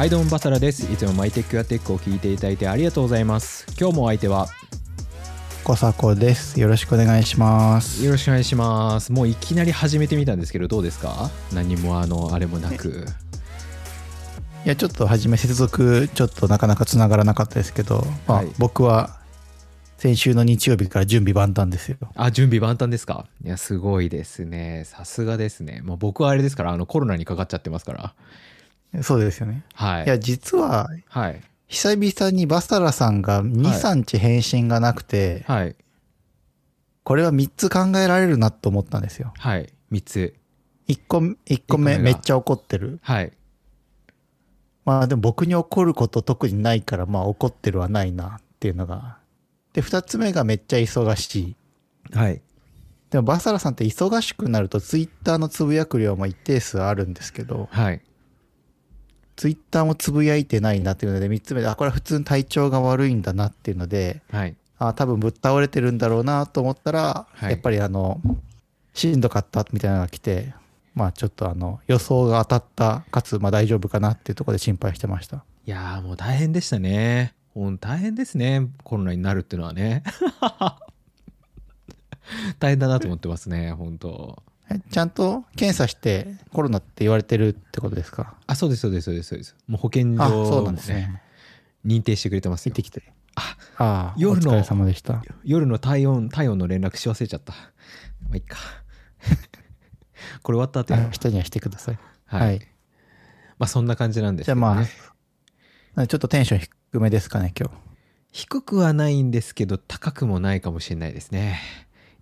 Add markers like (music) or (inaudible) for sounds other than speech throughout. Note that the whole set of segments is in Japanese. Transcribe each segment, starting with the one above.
はいどうもバサラです。いつもマイテックやテックを聞いていただいてありがとうございます。今日もお相手は小迫です。よろしくお願いします。よろしくお願いします。もういきなり始めてみたんですけどどうですか？何もあのあれもなく。いや、ちょっと初め接続、ちょっとなかなか繋がらなかったですけど、まあはい。僕は先週の日曜日から準備万端ですよ。あ準備万端ですか？いやすごいですね。さすがですね。もう僕はあれですからあのコロナにかかっちゃってますからそうですよね。はいいや、実は、はい久々にバサラさんが2、はい3日返信がなくて、はいこれは3つ考えられるなと思ったんですよ。はい3つ1個、目が目めっちゃ怒ってる。はいまあでも僕に怒ること特にないから、まあ怒ってるはないなっていうのが。で、2つ目がめっちゃ忙しい。はいでもバサラさんって忙しくなるとツイッターのつぶやく量も一定数あるんですけど、はいツイッターもつぶやいてないなっていうので、3つ目で、あ、これは普通に体調が悪いんだなっていうので、はいあ、多分ぶっ倒れてるんだろうなと思ったら、はいやっぱりあの、しんどかったみたいなのが来て、まあちょっとあの、予想が当たった、かつまあ大丈夫かなっていうところで心配してました。いやーもう大変でしたね。ほん大変ですね。コロナになるっていうのはね。(laughs) 大変だなと思ってますね、本当えちゃんと検査してコロナって言われてるってことですか？あ、そうです、そうです、そうです、そうです。もう保健所あ、そうなんですね。認定してくれてますよ行って。きて。あ、ああ、夜のお疲れ様でした。夜の体温、体温の連絡し忘れちゃった。まあ、いっか。(laughs) これ終わった後人にはしてください。はい。はいまあ、そんな感じなんですじゃあけど、ね。まあ、ちょっとテンション低めですかね、今日。低くはないんですけど、高くもないかもしれないですね。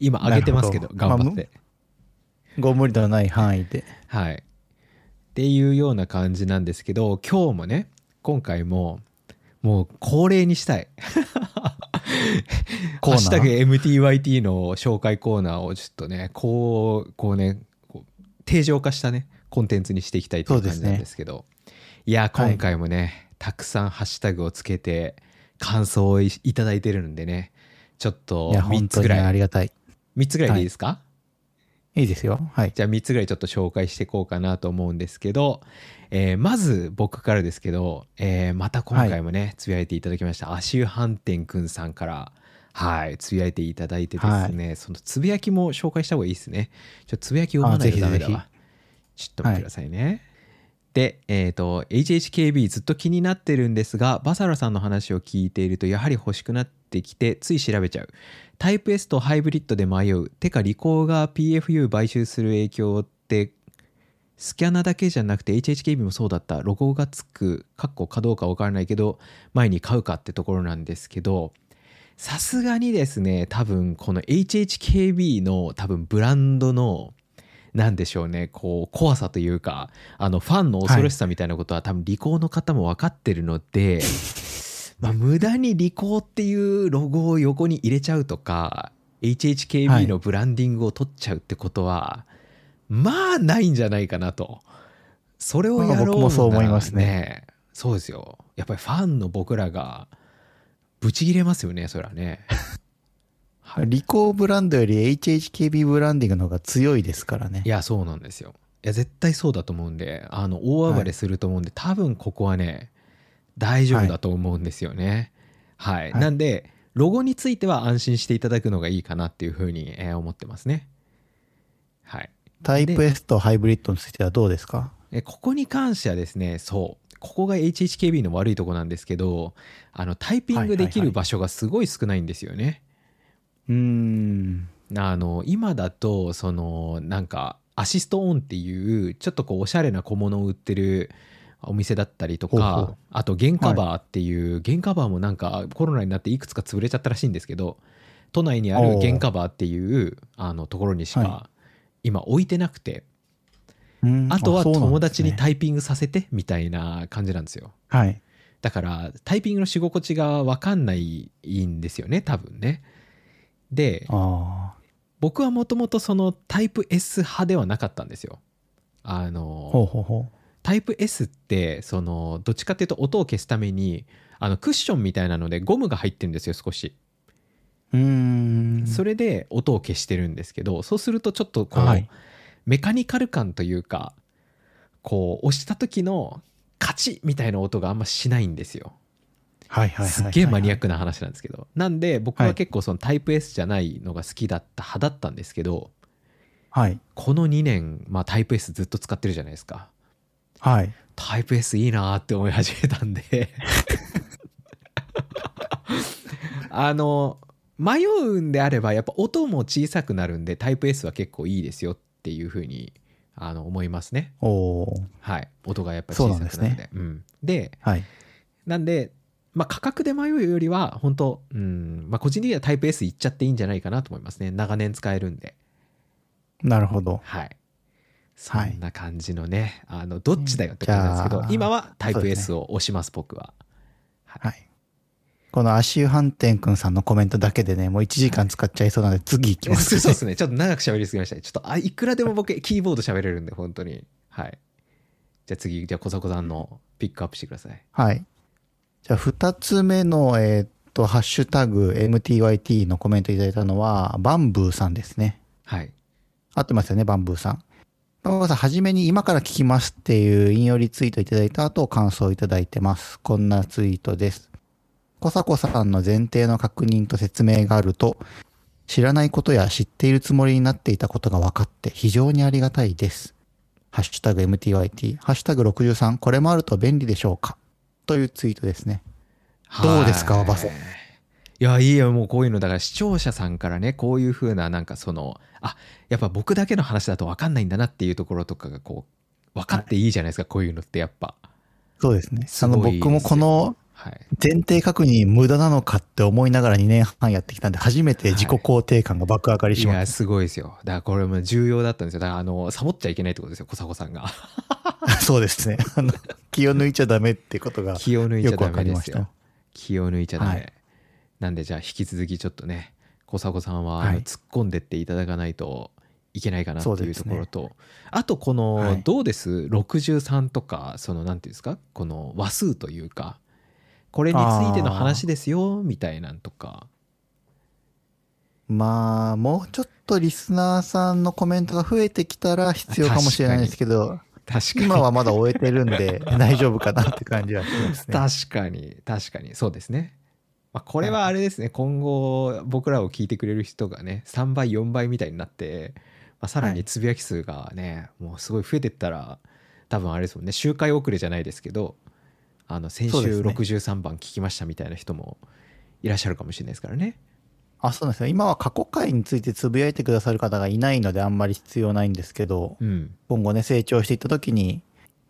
今上げてますけど、頑張って。ご無理のない範囲で。はい。っていうような感じなんですけど、今日もね、今回も、もう恒例にしたい。(laughs) コーナー？ハッシュタグ MTYT の紹介コーナーをちょっとね、こう、こうね、こう定常化したね、コンテンツにしていきたいという感じなんですけど、いや、はい今回もね、たくさんハッシュタグをつけて、感想をいいただいてるんでね、ちょっといや、3本当にねつぐらい、ありがたい。3つぐらいでいいですか、いいですよ。はい。じゃあ3つぐらいちょっと紹介していこうかなと思うんですけど、えーまず僕からですけど、えーまた今回もね、つぶやいていただきました。足湯飯店くんさんから。はい。つぶやいていただいてですね、そのつぶやきも紹介した方がいいですね。ちょっとつぶやき読まないとダメだわ。ちょっと待ってくださいね、で、えっ、と、HHKB ずっと気になってるんですが、バサラさんの話を聞いていると、やはり欲しくなってきて、つい調べちゃう。タイプ S とハイブリッドで迷う。てか、リコーが PFU 買収する影響って、スキャナだけじゃなくて HHKB もそうだった。ロゴがつく、かっこかどうかわからないけど、前に買うかってところなんですけど、さすがにですね、多分この HHKB の多分ブランドのなんでしょうねこう怖さというかあのファンの恐ろしさみたいなことは、多分リコーの方も分かってるので、まあ、無駄にリコーっていうロゴを横に入れちゃうとか HHKB のブランディングを取っちゃうってことは、まあないんじゃないかなと。それをやろうなら、僕もそう思いますね。そうですよ。やっぱりファンの僕らがブチギレますよねそれはね。はいリコーブランドより HHKB ブランディングの方が強いですからね。い。やそうなんですよ。いや絶対そうだと思うんであの大暴れすると思うんで、多分ここはね大丈夫だと思うんですよね。はい、はい。なんでロゴについては安心していただくのがいいかなっていうふうに、えー思ってますね。はい。タイプ S とハイブリッドについてはどうですか？えここに関してはですねそう。ここが HHKB の悪いとこなんですけどあのタイピングできる場所がすごい少ないんですよね、うーん。あの今だとそのなんかアシストオンっていうちょっとこうおしゃれな小物を売ってるお店だったりとかあとゲンカバーっていう、ゲンカバーもなんかコロナになっていくつか潰れちゃったらしいんですけど都内にあるおうゲンカバーっていうあのところにしかは今置いてなくて、うん。あとは友達にタイピングさせてみたいな感じなんですよ。はい。だからタイピングのし心地が分かんないんですよね多分ね。であ僕はもともとそのタイプ S 派ではなかったんですよ。ああ。ほうのほうほタイプ S ってそのどっちかっていうと音を消すためにあのクッションみたいなのでゴムが入ってるんですよ少し。う。ん。それで音を消してるんですけどそうするとちょっとこう、はいメカニカル感というかこう押した時のカチッみたいな音があんましないんですよはいはいはいはい。すっげえマニアックな話なんですけどなんで僕ははい結構そのタイプ S じゃないのが好きだった派だったんですけどはい。この2年、まあ、タイプ S ずっと使ってるじゃないですかはい。タイプ S いいなーって思い始めたんで。(laughs) あの迷うんであればやっぱ音も小さくなるんでタイプ S は結構いいですよっていうふうにあの思いますね。はい。音がやっぱ小さくなるんで。ですうん、ではい。なんでまあ価格で迷うよりは本当うんまあ個人的にはタイプ S いっちゃっていいんじゃないかなと思いますね。長年使えるんで。なるほど。はいそはい。んな感じのね、あのどっちだよって感じなんですけど今はタイプ S を押します僕は。はい。この足湯飯店くんさんのコメントだけでね、もう1時間使っちゃいそうなので、次行きます、(laughs) そうですね。ちょっと長く喋りすぎました。ねちょっとあいくらでも僕 (laughs) キーボード喋れるんで本当に。はい。じゃあ次じゃあ小迫さんのピックアップしてください。はい。じゃあ、二つ目の、えーっと、ハッシュタグ MTYT のコメントいただいたのは、バンブーさんですね。はい。合ってますよね、バンブーさん。バンブーさん、はじめに今から聞きますっていう引用リツイートいただいた後、感想をいただいてます。こんなツイートです。コサコさんの前提の確認と説明があると、知らないことや知っているつもりになっていたことが分かって非常にありがたいです。ハッシュタグ MTYT、ハッシュタグ63、これもあると便利でしょうか？というツイートですね。どうですかはいバソいやいいよもうこういうのだから視聴者さんからねこういう風ななんかそのあやっぱ僕だけの話だと分かんないんだなっていうところとかがこう分かっていいじゃないですか、こういうのってやっぱそうですね。すあの、僕もこのはい前提確認無駄なのかって思いながら2年半やってきたんで、初めて自己肯定感が爆上がりいしましやすごいですよだからこれも重要だったんですよだからあのサボっちゃいけないってことですよ小迫さんがた。(laughs) そうですね。あの、気を抜いちゃダメってことが。気を抜いちゃダメですよ。気を抜いちゃダメ、はいなんでじゃあ引き続きちょっとね小迫さんははい。突っ込んでっていただかないといけないかなっていうところと、あとこの、はい。どうです？63とかそのなんていうんですかこの話数というかこれについての話ですよみたいなんとか。まあ、もうちょっとリスナーさんのコメントが増えてきたら必要かもしれないですけど、確かに。今はまだ終えてるんで大丈夫かなって感じはしますね。確かに。確かに。そうですね、まあ、これはあれですね、今後僕らを聞いてくれる人がね3倍4倍みたいになって、まあ、さらにつぶやき数がね、もうすごい増えてったら多分あれですもんね。周回遅れじゃないですけどあの先週そうですね。63番聞きましたみたいな人もいらっしゃるかもしれないですからね。あ、そうなんですよ。今は過去回についてつぶやいてくださる方がいないのであんまり必要ないんですけど、うん。今後ね、成長していった時に、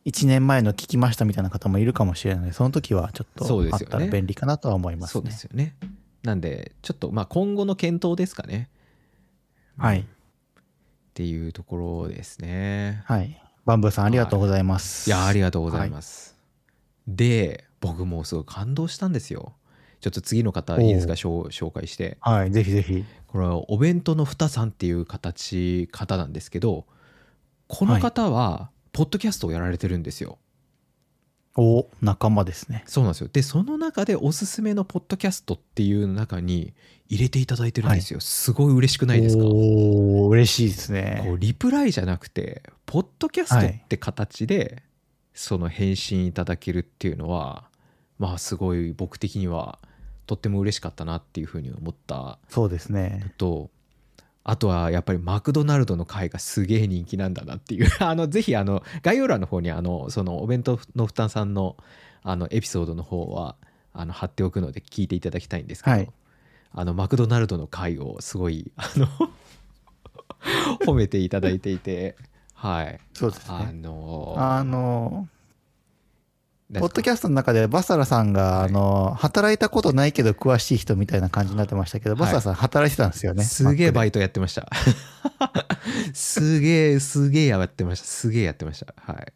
1年前の聞きましたみたいな方もいるかもしれない。ので、その時はちょっとあったら便利かなとは思いますそうね。ですよね。なんでちょっとまあ今後の検討ですかね。はい。っていうところですね。はい。バンブーさんありがとうございます。いやありがとうございます、で僕もうすごい感動したんですよ。ちょっと次の方いいですか？紹紹介して。はい、ぜひぜひ。これはお弁当のふたさんっていう形方なんですけどこの方はポッドキャストをやられてるんですよ、お仲間ですね。そうなんですよでその中でおすすめのポッドキャストっていう中に入れていただいてるんですよ、すごい嬉しくないですか？おお嬉しいですこね。うリプライじゃなくてポッドキャストって形でその返信いただけるっていうのはまあすごい僕的にはとっても嬉しかったなっていうふうに思ったそうですのね。とあとはやっぱりマクドナルドの回がすげえ人気なんだなっていう。(laughs) あのぜひあの概要欄の方にあのそのお弁当の負担さんのあのエピソードの方はあの貼っておくので聞いていただきたいんですけど、はい。あのマクドナルドの回をすごいあの (laughs) 褒めていただいていてはい。あそうですね。のあの、なんかポッドキャストの中でバサラさんが、はい。あの、働いたことないけど詳しい人みたいな感じになってましたけど、はい。バサラさん働いてたんですよね？すげえバイイトやってました。(laughs) すげえすげえやってました。すげえやってました。はい。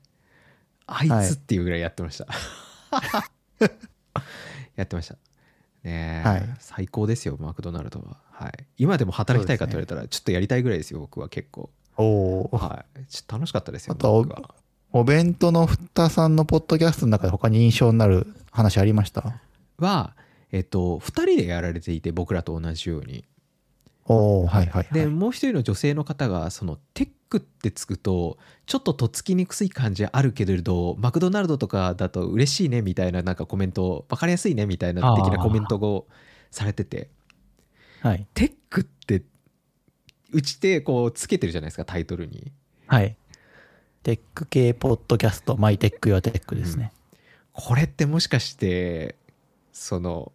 あいはいつっていうぐらいやってました、(laughs) やってました。ねえ、はい。最高ですよマクドナルドは。はい。今でも働きたいかと言われたらちょっとやりたいぐらいですよ僕は結構。おお。はい。楽しかったですよあとお弁当のふたさんのポッドキャストの中で他に印象になる話ありました？はえっと2人でやられていて僕らと同じようにおおはいはいはい。でもう一人の女性の方がそのテックってつくとちょっととっつきにくい感じあるけれどマクドナルドとかだと嬉しいねみたいななんかコメント分かりやすいねみたいな的なコメントをされててはい。テックってうちでこうつけてるじゃないですかタイトルにはい。テック系ポッドキャスト、マイテックヨアテックですね。これってもしかしてその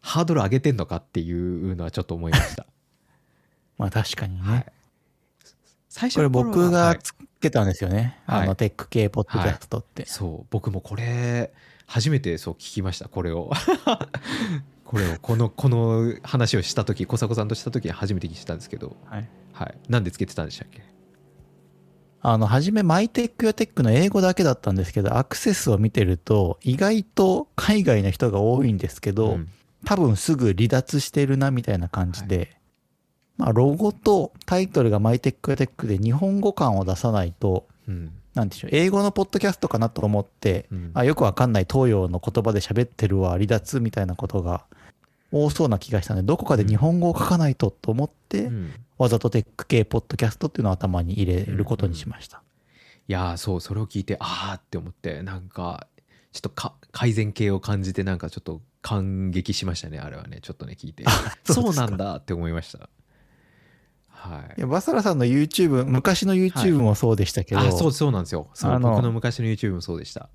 ハードル上げてんのかっていうのはちょっと思いました、(laughs) まあ確かにね。はい、最これ僕はいがつけたんですよね。はい。あの、テック系ポッドキャストって。そう。僕もこれ初めてそう聞きました。これを。(laughs) これを。このこの話をした時小迫さんとした時に初めて聞いたんですけど。はい。はい。なんでつけてたんでしたっけ？あの、初めマイテックヨアテックの英語だけだったんですけど、アクセスを見てると、意外と海外の人が多いんですけど、うん。多分すぐ離脱してるなみたいな感じで、まあ、ロゴとタイトルがマイテックヨアテックで日本語感を出さないと、うん。なんでしょう、英語のポッドキャストかなと思って、うん。あよくわかんない東洋の言葉で喋ってるわ、離脱みたいなことが多そうな気がしたので、どこかで日本語を書かないとと思って、うんわざとテック系ポッドキャストっていうのを頭に入れることにしました。いやーそうそれを聞いてああって思ってなんかちょっとか改善系を感じてなんかちょっと感激しましたねあれはねちょっとね聞いて。そうなんだって思いました。はい。いやバサラさんの YouTube、昔の YouTube もそうでしたけど、あそうそうなんですよ。そ僕の昔の YouTube もそうでした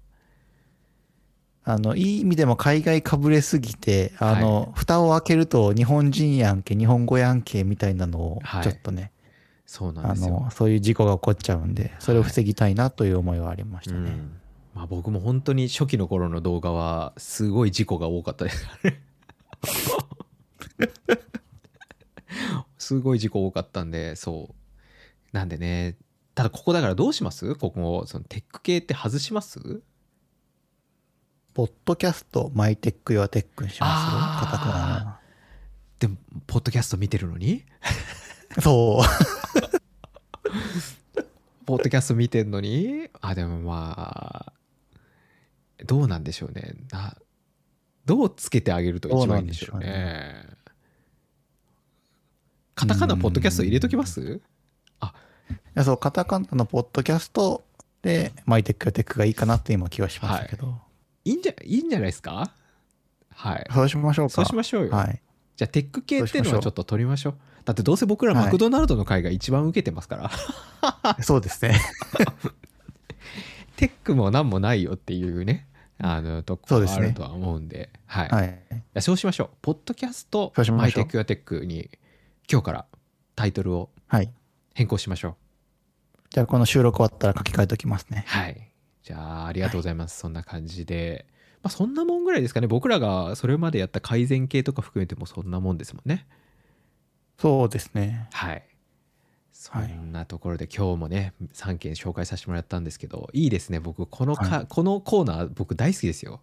あの、いい意味でも海外かぶれすぎて、あの、蓋を開けると日本人やんけ、日本語やんけみたいなのをはい、ちょっとね、そうなんあですよ。の、そういう事故が起こっちゃうんで、それを防ぎたいなという思いはありましたね。うん。まあ、僕も本当に初期の頃の動画はすごい事故が多かった。で (laughs) すすごい事故多かったんでそう。なんでねただここだからどうします？ここそのテック系って外します？ポッドキャスト、マイテックヨアテックにしますあー。カタカでもポッドキャスト見てるのに？ナ。そう。(laughs) ポッドキャスト見てんのに？あでもまあどうなんでしょうね。などうつけてあげると一番いいんでしょうどうね。カタカナポッドキャスト入れときます？いやそう、カタカナのポッドキャストで、マイテックヨアテックがいいかなって今気はしましたけど。いいんじゃいいんじゃないですか？はいそうしましょうか。そうしましょうよ、はい。じゃあテック系っていうのはちょっと取りましょうだってどうせ僕らはいマクドナルドの会が一番受けてますから、そうですね。(laughs) テックも何もないよっていうねあのとこそうですねあるとは思うんではい、はい。いやそうしましょう。ポッドキャストしましマイテックアテックに今日からタイトルをはい。変更しましょう。じゃあこの収録終わったら書き換えときますね。はい。じゃあありがとうございます。そんな感じで。まあそんなもんぐらいですかね。僕らがそれまでやった改善系とか含めてもそんなもんですもんね。そうですね。はい。そはいんなところで今日もね3件紹介させてもらったんですけどいいですね僕このか、はいこのコーナー僕大好きですよ。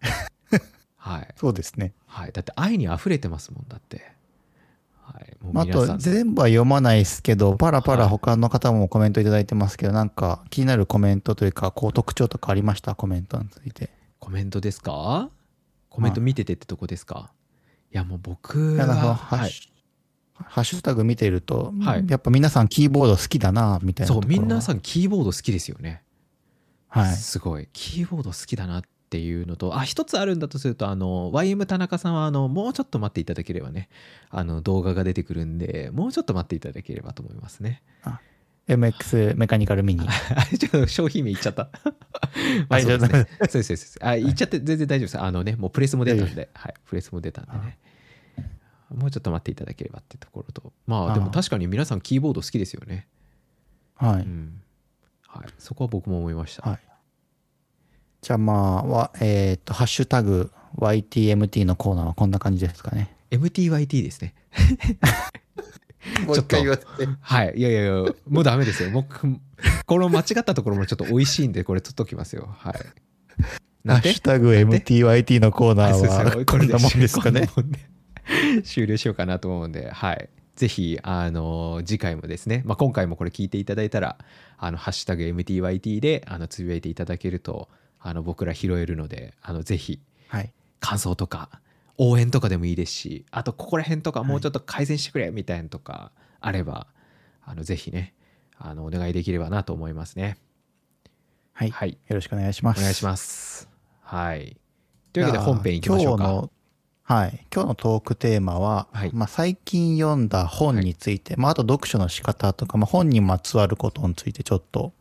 (laughs) はい、そうですね。はい、だって愛に溢れてますもんだって。あ、と全部は読まないですけど、パラパはいラ他の方もコメントいただいてますけど、なんか気になるコメントというか、こう特徴とかありました？コメントについて。コメントですか？コメント見ててってとこですか、い、やもう僕は、ハッはい、シュハッシュタグ見てると、はい。やっぱ皆さんキーボード好きだな、みたいなそう。皆さんキーボード好きですよね、はい。すごい。キーボード好きだなっていうのとあ一つあるんだとするとあの YM 田中さんはあのもうちょっと待っていただければねあの動画が出てくるんでもうちょっと待っていただければと思いますね。MX メカニカルミニ。ちょっと商品名言っちゃった。(laughs) まあはいそうですそうです。あ言っちゃって全然大丈夫です。あのねもうプレスも出たんではいプレスも出たんでね。もうちょっと待っていただければってところとまあでもあ確かに皆さんキーボード好きですよね。はい。うん。はい。そこは僕も思いました。はい。じゃあまあ、わえっ、と、ハッシュタグ YTMT のコーナーはこんな感じですかね。MTYT ですねもう一回言わせて。はい。いやいやいやもうダメですよ。僕この間違ったところもちょっと美味しいんでこれ取っときますよ。はい。ハッシュタグ MTYT のコーナーは (laughs) こんなもんですかね。終了しようかなと思うんで、はい。ぜひ、あの、次回もですね、まあ、今回もこれ聞いていただいたら、あの、ハッシュタグ MTYT で、あの、つぶやいていただけると、あの、僕ら拾えるので、あの、ぜひ、はい。感想とか、応援とかでもいいですし、あと、ここら辺とかもうちょっと改善してくれ、みたいなのとかあれば、あの、ぜひね、あのお願いできればなと思いますねはい。はいよろしくお願いします。お願いしますはいというわけで本編いきましょうか今日の、はい。今日のトークテーマは、はいまあ、最近読んだ本について、まあ、あと読書の仕方とか、まあ、本にまつわることについてちょっと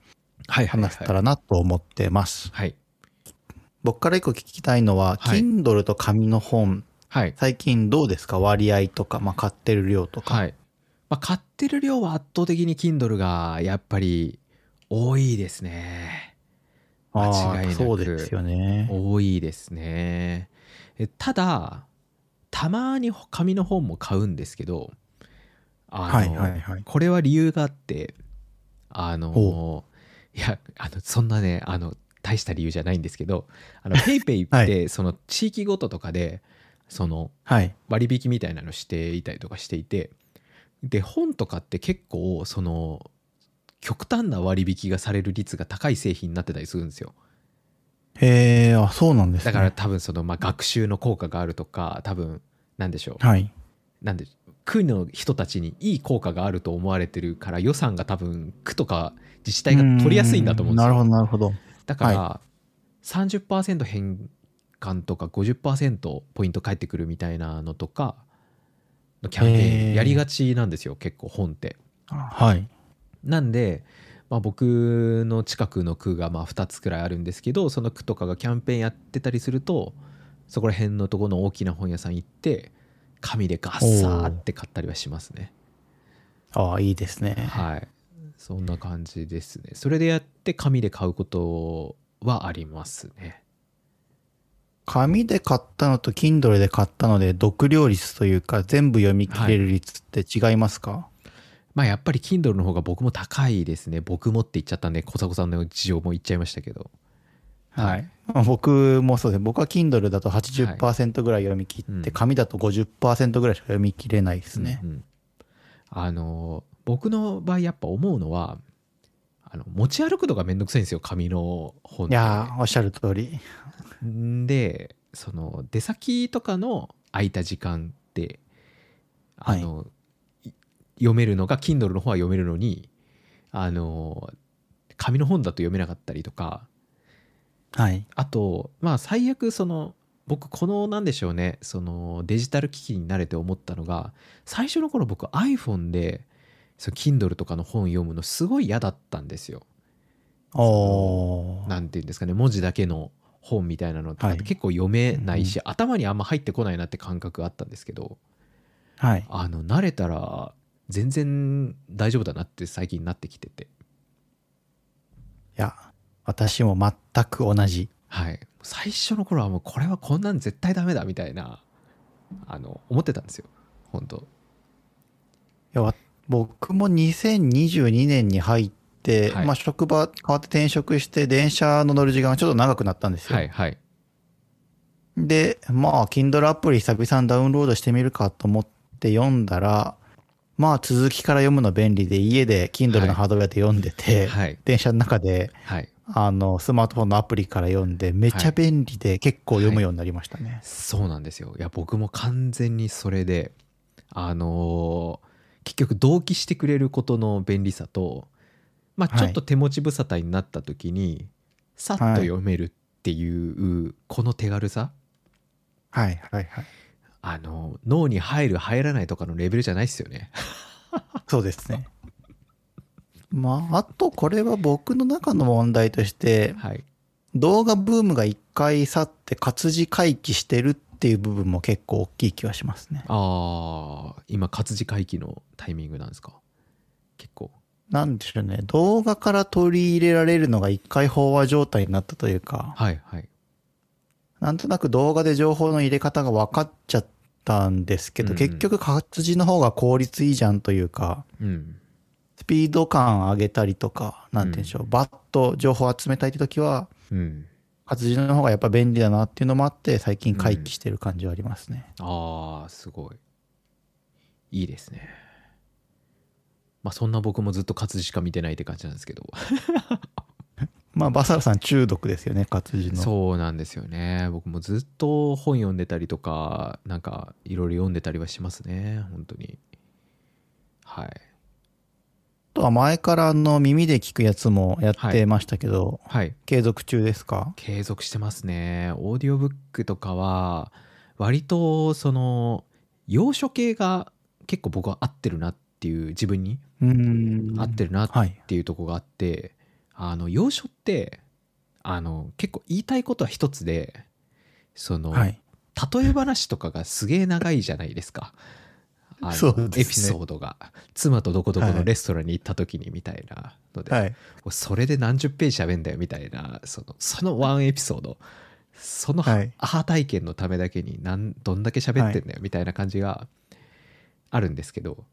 はいはい話せたらなと思ってます。はい僕から一個聞きたいのは、はい。Kindle と紙の本、はい。最近どうですか？割合とか、まあ、買ってる量とか。はい、まあ、買ってる量は圧倒的に Kindle がやっぱり多いですね。あ間違いなく。ーそうですよね。多いですね。えただたまに紙の本も買うんですけどあの、はいはいはい。これは理由があってあのほいやあのそんなねあの大した理由じゃないんですけどあの PayPay はってその地域ごととかでそのはい。割引みたいなのしていたりとかしていてで本とかって結構その極端な割引がされる率が高い製品になってたりするんですよへえ、あ、そうなんですね。だから多分そのまあ学習の効果があるとか多分なんでしょうはい。なんで区の人たちにいい効果があると思われてるから予算が多分区とか自治体が取りやすいんだと思うんですよなるほど、なるほど。だから、30%返還とか50%ポイント返ってくるみたいなのとかのキャンペーンやりがちなんですよ結構本って。はい。なんで、まあ、僕の近くの区がまあ2つくらいあるんですけどその区とかがキャンペーンやってたりするとそこら辺のところの大きな本屋さん行って紙でガッサーって買ったりはしますね。ああ、いいですね。はいそんな感じですね。それでやって紙で買うことはありますね。紙で買ったのと Kindle で買ったので読料率というか全部読み切れる率って違いますか、まあやっぱり Kindle の方が僕も高いですね。僕もって言っちゃったんで、小迫さんの事情も言っちゃいましたけど。はい。まあ僕もそうですね。僕は Kindle だと80%ぐらい読み切って、うん紙だと50%ぐらいしか読み切れないですね。うんうんあの僕の場合やっぱ思うのはあの持ち歩くのがめんどくさいんですよ紙の本っいてやー、おっしゃる通り。んでその出先とかの空いた時間ってあの、い読めるのが Kindle の方は読めるのにあの紙の本だと読めなかったりとかはい。あとまあ最悪その僕このなんでしょうねそのデジタル機器に慣れて思ったのが最初の頃僕 iPhone でその Kindle とかの本読むのすごい嫌だったんですよ。おー。なんていうんですかね文字だけの本みたいなのってはい結構読めないし、頭にあんま入ってこないなって感覚があったんですけどはい。あの慣れたら全然大丈夫だなって最近なってきてていや、私も全く同じ。はい最初の頃はもうこれはこんなん絶対ダメだみたいなあの思ってたんですよ本当いやわ僕も2022年に入って、はい。まあ職場変わって転職して電車の乗る時間がちょっと長くなったんですよ。はいはい。で、まあ Kindle アプリ久々にダウンロードしてみるかと思って読んだら、まあ続きから読むの便利で家で Kindle のハードウェアで読んでて、はい。電車の中ではい。あのスマートフォンのアプリから読んでめちゃ便利で結構読むようになりましたね。そうなんですよ。いや僕も完全にそれであのー結局同期してくれることの便利さとまあはいちょっと手持ち無沙汰になった時に、さっと読めるっていうこの手軽さはいはいはい。あの脳に入る入らないとかのレベルじゃないですよね (laughs) そうですね。まあ、あとこれは僕の中の問題として、はい動画ブームが一回去って活字回帰してるっていう部分も結構大きい気はしますね。ああ今活字回帰のタイミングなんですか？結構。なんでしょうね。動画から取り入れられるのが一回飽和状態になったというか、はいはい。なんとなく動画で情報の入れ方が分かっちゃったんですけど、うん。うん結局活字の方が効率いいじゃんというか、うん。スピード感上げたりとか、なんて言うんでしょう、バッと情報を集めたいって時は、うん活字の方がやっぱ便利だなっていうのもあって、最近回帰してる感じはありますね。ああすごい。いいですね。まあそんな僕もずっと活字しか見てないって感じなんですけど。(laughs) まあ、バサラさん中毒ですよね、活字の。そうなんですよね。僕もずっと本読んでたりとかなんかいろいろ読んでたりはしますね本当に。はいとは前からあの耳で聞くやつもやってましたけど、はい継続中ですか？継続してますねオーディオブックとかは割とその要所系が結構僕は合ってるなっていう自分に。合ってるなっはい。ていうとこがあって、あの要所ってあの結構言いたいことは一つでその、はい。例え話とかがすげえ長いじゃないですか。あのエピソードが妻とどこどこのレストランに行った時にみたいなので、はい。それで何十ページ喋んだよみたいなそのそのワンエピソードそのはいアハ体験のためだけになんどんだけ喋ってんだよみたいな感じがあるんですけど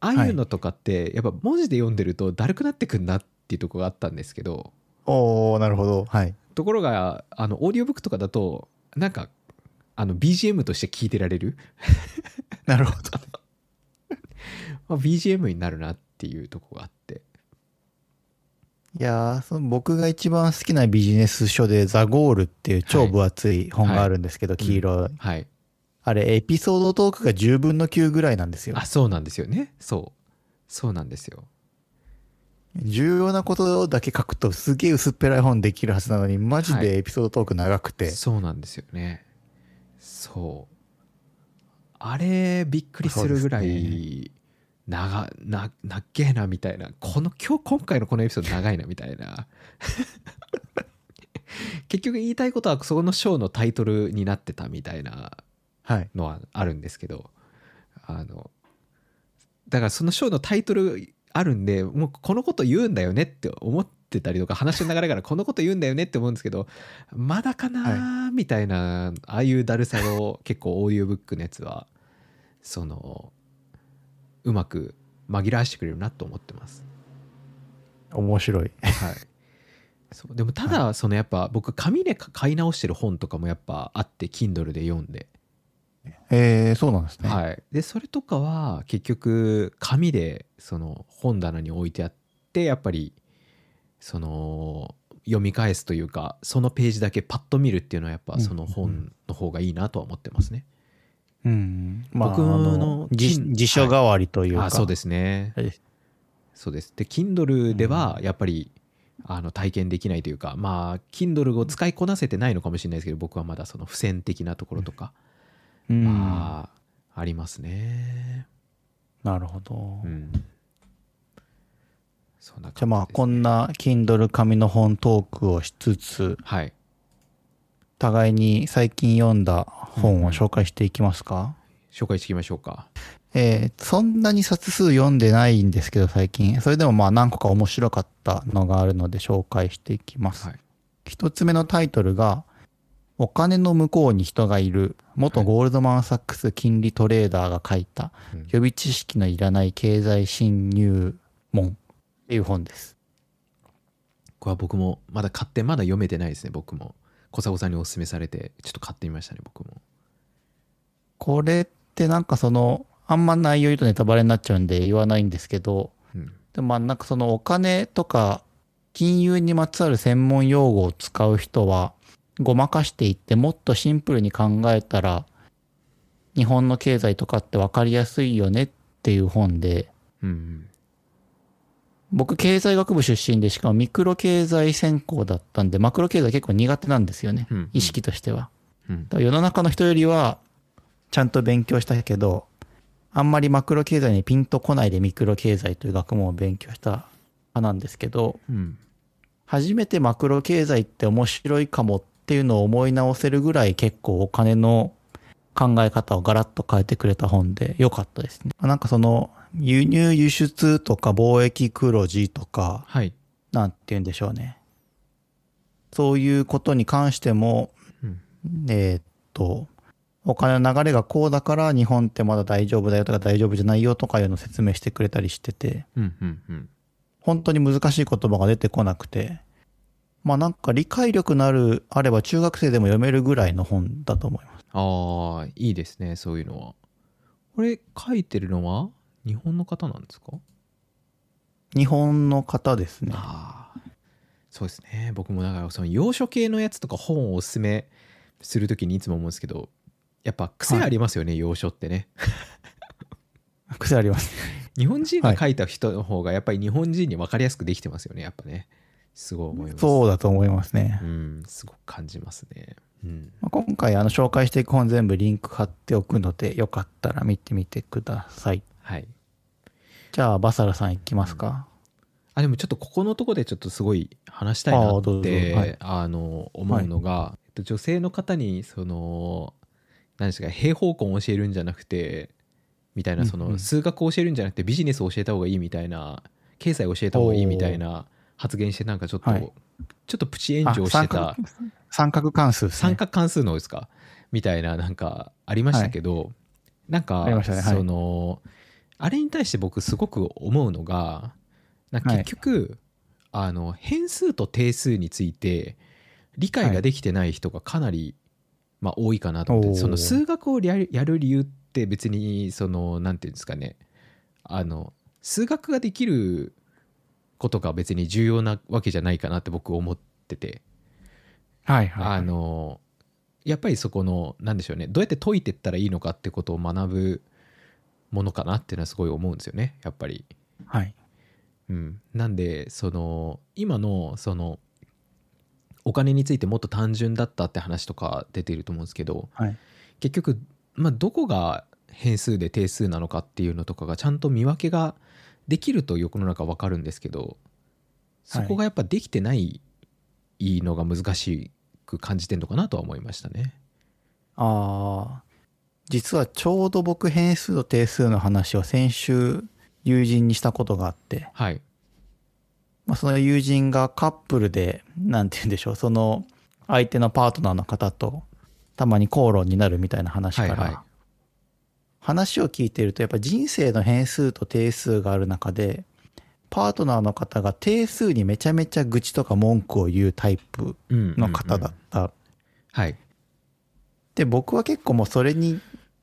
ああいうのとかってやっぱ文字で読んでるとだるくなってくんなっていうとこがあったんですけどおー、なるほど。はい。ところがあのオーディオブックとかだとなんかあの BGM として聞いてられる、(laughs) なるほど。(laughs) まあ、BGM になるなっていうとこがあって。いやーその僕が一番好きなビジネス書で、ザ・ゴールっていう超分厚い本があるんですけど、黄色い。はい。あれ、エピソードトークが10分の9ぐらいなんですよ。あ。そうなんですよね。そう。そうなんですよ。重要なことだけ書くとすげえ薄っぺらい本できるはずなのに、マジはい。でエピソードトーク長くて。そうなんですよねそう。あれびっくりするぐらい長ななっけえなみたいな。この今日今回のこのエピソード長いなみたいな。結局言いたいことはその章のタイトルになってたみたいなはい。のはあるんですけど。あのだからその章のタイトルあるんでもうこのこと言うんだよねって思ってたりとか話の流れからこのこと言うんだよねって思うんですけどまだかなみたいなああいうだるさを結構オーディオブックのやつはそのうまく紛らわしてくれるなと思ってます。面白い。はいそうでもただそのやっぱ僕紙で買い直してる本とかもやっぱあって Kindle で読んでえー、そうなんですね。はい、でそれとかは結局紙でその本棚に置いてあってやっぱりその読み返すというかそのページだけパッと見るっていうのはやっぱその本の方がいいなとは思ってますね。うん。まあ、僕あのの辞書代わりというか。あそうですね。はいそうです。で Kindle ではやっぱり、あの体験できないというかまあ Kindle を使いこなせてないのかもしれないですけど僕はまだその付箋的なところとか、うん。まあありますね。なるほど。うん。そんな感じゃあまあ、こんな Kindle 紙の本トークをしつつ、はい。互いに最近読んだ本を紹介していきますか、紹介していきましょうか。えーそんなに冊数読んでないんですけど最近。それでもまあ何個か面白かったのがあるので紹介していきます。はい。一つ目のタイトルが、お金の向こうに人がいる、元ゴールドマンサックス金利トレーダーが書いた、うん予備知識のいらない経済侵入門っていう本です。これは僕もまだ買ってまだ読めてないですね。僕も。小佐子さんにお勧めされてちょっと買ってみましたね僕も。これってなんかその、あんま内容言うとネタバレになっちゃうんで言わないんですけど、うん。でもまあなんかそのお金とか金融にまつわる専門用語を使う人はごまかしていってもっとシンプルに考えたら日本の経済とかって分かりやすいよねっていう本でうん僕経済学部出身でしかもミクロ経済専攻だったんでマクロ経済結構苦手なんですよねうんうん意識としては。うんだから世の中の人よりはちゃんと勉強したけどあんまりマクロ経済にピンとこないでミクロ経済という学問を勉強した派なんですけどうん初めてマクロ経済って面白いかもっていうのを思い直せるぐらい結構お金の考え方をガラッと変えてくれた本で良かったですね。なんかその輸入輸出とか貿易黒字とかはい。なんて言うんでしょうね。そういうことに関しても、うん。えーっと、お金の流れがこうだから日本ってまだ大丈夫だよとか大丈夫じゃないよとかいうのを説明してくれたりしてて、うんうんうん。本当に難しい言葉が出てこなくて、まあなんか理解力のある、あれば中学生でも読めるぐらいの本だと思います。ああいいですねそういうのは。これ書いてるのは？日本の方なんですか？日本の方ですね。ああそうですね。僕もだからその洋書系のやつとか本をおすすめするときにいつも思うんですけどやっぱ癖ありますよね、洋書ってね。(laughs) 癖あります。日本人が書いた人の方がやっぱり日本人に分かりやすくできてますよねやっぱね。すごい思います。そうだと思いますね。う。んすごく感じますね。うん。まあ今回あの紹介していく本全部リンク貼っておくので、よかったら見てみてください。はい。じゃあ、バサラさんいきますか。あでもちょっとここのとこでちょっとすごい話したいなあーどうぞ。ってはい。あの思うのが、えっと女性の方にその何ですか平方根を教えるんじゃなくてみたいなそうんうん。の数学を教えるんじゃなくてビジネスを教えた方がいいみたいな経済を教えた方がいいみたいな発言してなんかちょっと、はい。ちょっとプチ炎上してたあ三角三角関数ですね。三角関数のですか？みたいななんかありましたけど、なんか、ありましたね。はい。そのあれに対して僕すごく思うのが結局、あの変数と定数について理解ができてない人がかなり、まあ、多いかなと思って、その数学をやる理由って別にそのなんていうんですかね。あの数学ができることが別に重要なわけじゃないかなって僕思ってて。はいはいはい。あのやっぱりそこのなんでしょうね。どうやって解いていったらいいのかってことを学ぶものかなっていうのはすごい思うんですよねやっぱり。はい。うん、なんでその今のそのお金についてもっと単純だったって話とか出ていると思うんですけどはい。結局、まあ、どこが変数で定数なのかっていうのとかがちゃんと見分けができると世の中わかるんですけどそこがやっぱできてないのが難しく感じてるのかなとは思いましたね。ああ、実はちょうど僕変数と定数の話を先週友人にしたことがあって、はい。まあ、その友人がカップルで、なんて言うんでしょう、その相手のパートナーの方とたまに口論になるみたいな話から、はいはい話を聞いてるとやっぱ人生の変数と定数がある中で、パートナーの方が定数にめちゃめちゃ愚痴とか文句を言うタイプうんの方だった。はい。で、僕は結構もうそれに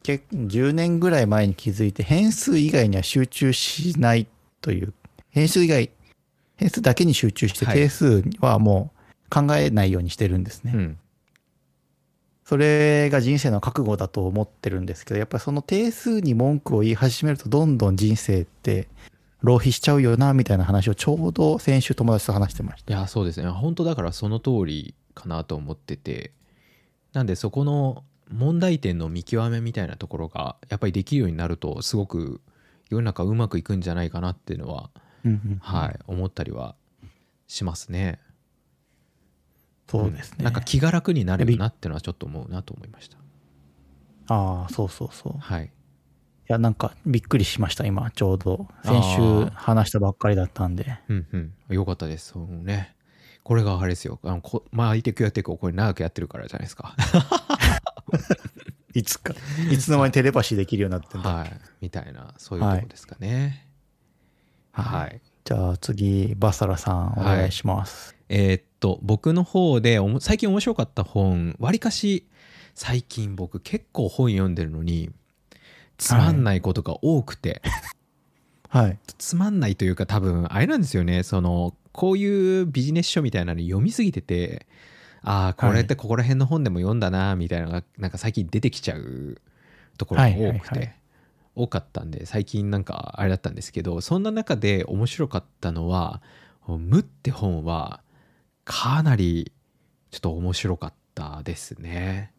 結10年ぐらい前に気づいて変数以外には集中しないという、変数以外、変数だけに集中してはい定数はもう考えないようにしてるんですね。うん。それが人生の覚悟だと思ってるんですけど、やっぱりその定数に文句を言い始めるとどんどん人生って浪費しちゃうよな、みたいな話をちょうど先週友達と話してました。いや、そうですね。本当だからその通りかなと思ってて。なんでそこの問題点の見極めみたいなところがやっぱりできるようになるとすごく世の中うまくいくんじゃないかなっていうのは、はい、思ったりはしますね。そうですね。なんか気が楽になれるなっていうのはちょっと思うなと思いました。ああ、そうそうそう。いはい。や、なんかびっくりしました、今、ちょうど。先週話したばっかりだったんで。うんうん。よかったです。そうね。これがあれですよ。あのこまあ、相手くやっていくこれ長くやってるからじゃないですか。いつか、いつの間にテレパシーできるようになってんだ。はい。みたいな、そういうとこですかね。はい。じゃあ次、バサラさん、お願いします。えーっと、僕の方でおも最近面白かった本、わりかし最近僕結構本読んでるのに、つまんないことが多くて、はい。つまんないというか多分あれなんですよねそのこういうビジネス書みたいなの読みすぎててああこれってここら辺の本でも読んだなみたいなのがなんか最近出てきちゃうところが多くて、多かったんで最近なんかあれだったんですけどそんな中で面白かったのは「無」って本はかなりちょっと面白かったですね。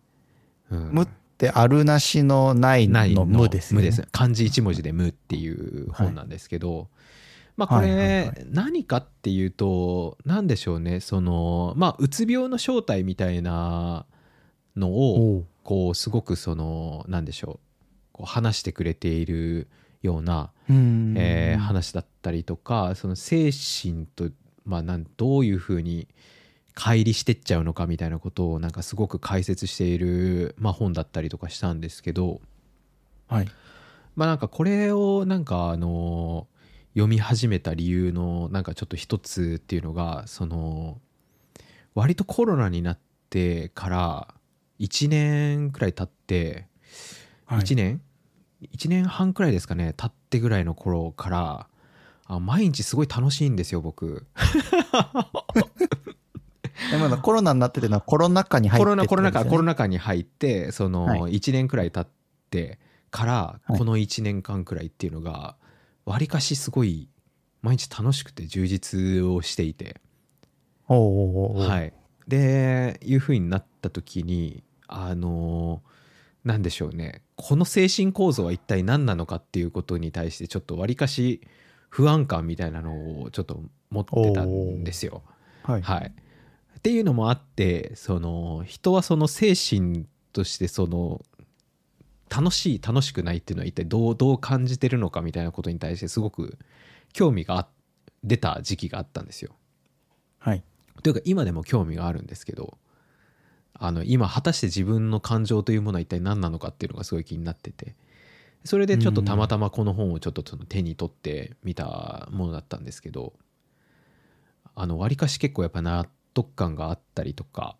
うん。無ってあるなしのないないの。無ですよね。無です。漢字一文字で無っていう本なんですけど、まあこれ、何かっていうと何でしょうね。そのまあうつ病の正体みたいなのをこうすごくその何でしょう。こう話してくれているような、うん。えー話だったりとかその精神と、まあ、なんどういうふうに乖離してっちゃうのかみたいなことをなんかすごく解説している、まあ、本だったりとかしたんですけど、はい。まあなんかこれをなんかあの読み始めた理由のなんかちょっと一つっていうのがその割とコロナになってから1年くらい経ってはい。1年？1年半くらいですかね経ってぐらいの頃からあ毎日すごい楽しいんですよ僕。(laughs) コロナになってるのはコロナ禍に入ってコロナコロナ禍コロナナ禍に入ってそのは1年くらい経ってからはい。この1年間くらいっていうのがわりかしすごい毎日楽しくて充実をしていて。はい。でいう風になった時にあのなんでしょうね。この精神構造は一体何なのかっていうことに対してちょっとわりかし不安感みたいなのをちょっと持ってたんですよ。はい。はい、っていうのもあってその人はその精神としてその楽しい楽しくないっていうのは一体どうどう感じてるのかみたいなことに対してすごく興味があ出た時期があったんですよ。はい。というか今でも興味があるんですけどあの今果たして自分の感情というものは一体何なのかっていうのがすごい気になっててそれでちょっとたまたまこの本をちょっとその手に取ってみたものだったんですけどあのわりかし結構やっぱ納得感があったりとか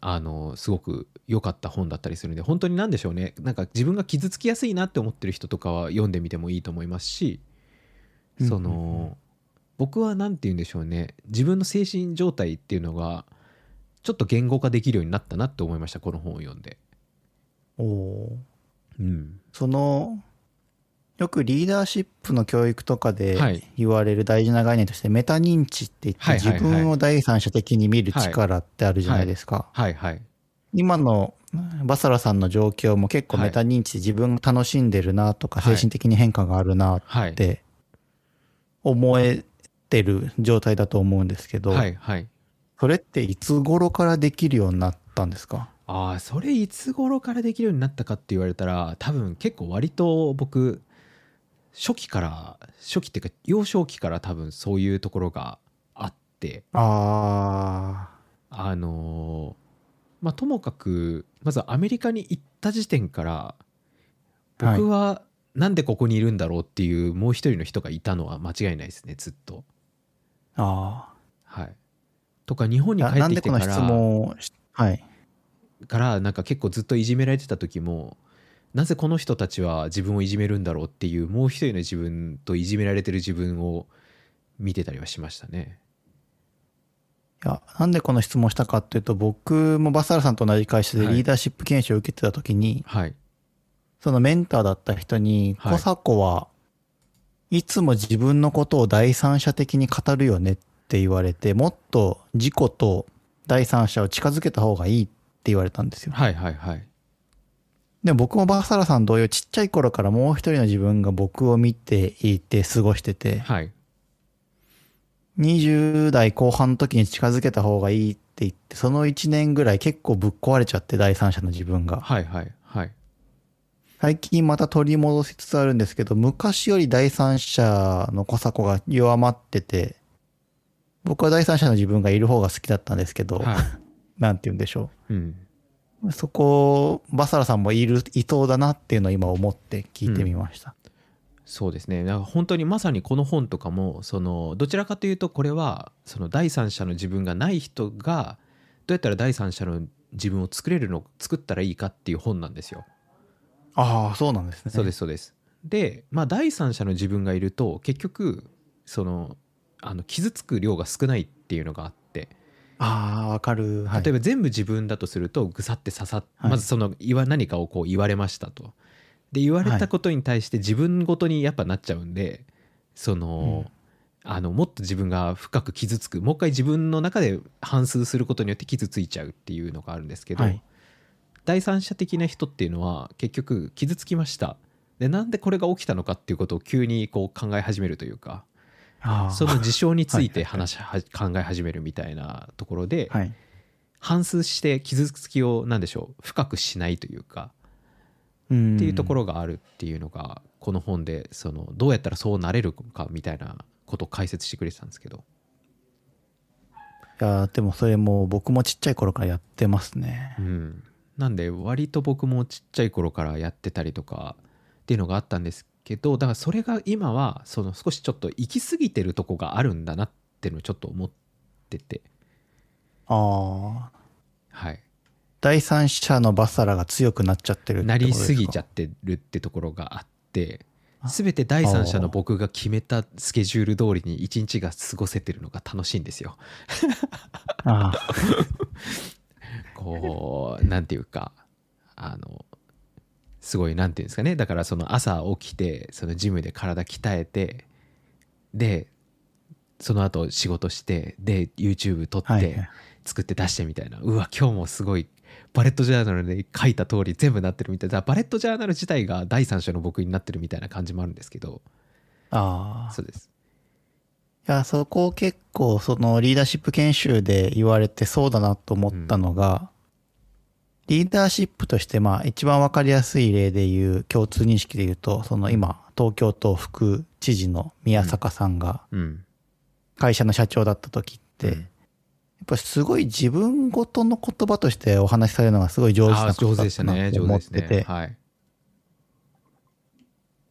あのすごく良かった本だったりするんで本当に何でしょうね。なんか自分が傷つきやすいなって思ってる人とかは読んでみてもいいと思いますしその僕は何て言うんでしょうね。自分の精神状態っていうのがちょっと言語化できるようになったなって思いましたこの本を読んで。おうん、その、よくリーダーシップの教育とかではい。言われる大事な概念として、メタ認知って言って、自分を第三者的に見る力ってあるじゃないですか。はい。はい。今のバサラさんの状況も結構はい。メタ認知で自分が楽しんでるなとか、はい。精神的に変化があるなはいって思えてる状態だと思うんですけど、はい。はい。それっていつ頃からできるようになったんですか？ああそれいつ頃からできるようになったかって言われたら多分結構割と僕初期から初期っていうか幼少期から多分そういうところがあってああのーまあともかくまずアメリカに行った時点から僕はなんでここにいるんだろうっていうもう一人の人がいたのは間違いないですねずっと。あはい、とか日本にあ。帰なってきてからはい。からなんか結構ずっといじめられてた時もなぜこの人たちは自分をいじめるんだろうっていうもう一人の自分といじめられてる自分を見てたりはしましたね。いや、なんでこの質問したかっていうと、僕もバサラさんと同じ会社ではいリーダーシップ研修を受けてた時に、はいそのメンターだった人に、はいコサコはいつも自分のことを第三者的に語るよねって言われて、もっと自己と第三者を近づけた方がいいって言われたんですよ。はいはいはいでも僕もバサラさん同様、ちっちゃい頃からもう一人の自分が僕を見ていて過ごしてて、はい。20代後半の時に近づけた方がいいって言って、その1年ぐらい結構ぶっ壊れちゃって、第三者の自分が。はいはい。はい。最近また取り戻しつつあるんですけど、昔より第三者の小作が弱まってて、僕は第三者の自分がいる方が好きだったんですけど、はい。(laughs) なんて言うんでしょう。ん。う。そこ、バサラさんもいる、いそうだなっていうのを今思って聞いてみました。そうですねだから本当にまさにこの本とかもそのどちらかというとこれはその第三者の自分がない人がどうやったら第三者の自分を作れるの作ったらいいかっていう本なんですよ。ああ、そうなんですね。そうですそうです。でまあ第三者の自分がいると結局そのあの傷つく量が少ないっていうのがあってああ、わかる。はい、例えば全部自分だとするとぐさって刺さっ、はい。まずその言わ何かをこう言われましたと。で言われたことに対して自分ごとにやっぱなっちゃうんでその、あのもっと自分が深く傷つく。もう一回自分の中で反芻することによって傷ついちゃうっていうのがあるんですけど、はい。第三者的な人っていうのは結局傷つきました。でなんでこれが起きたのかっていうことを急にこう考え始めるというかその事象について話しは考え始めるみたいなところで、はい。反芻して傷つきを何でしょう深くしないというかうん。っていうところがあるっていうのがこの本でそのどうやったらそうなれるかみたいなことを解説してくれてたんですけど。いやーでもそれもう僕もちっちゃい頃からやってますね。う。ん。なんで割と僕もちっちゃい頃からやってたりとかっていうのがあったんですけどだからそれが今はその少しちょっと行き過ぎてるとこがあるんだなっていうのをちょっと思っててああ。はい第三者のバサラが強くなっちゃってるってなりすぎちゃってるってところがあって全て第三者の僕が決めたスケジュール通りに一日が過ごせてるのが楽しいんですよ。あ (laughs) こうなんていうかあのすごいなんていうんですかね。だからその朝起きてそのジムで体鍛えてでその後仕事してで YouTube 撮ってはいはい。作って出してみたいな、うわ今日もすごいバレットジャーナルで書いた通り全部なってるみたいな。バレットジャーナル自体が第三者の僕になってるみたいな感じもあるんですけど。ああ。そうです。いや、そこを結構、そのリーダーシップ研修で言われてそうだなと思ったのが、リーダーシップとして、まあ、一番わかりやすい例で言う、共通認識で言うと、その今、東京都副知事の宮坂さんがうん。会社の社長だった時って、うん。やっぱすごい自分ごとの言葉としてお話しされるのがすごい上手なあー上手方だなと思ってて、っ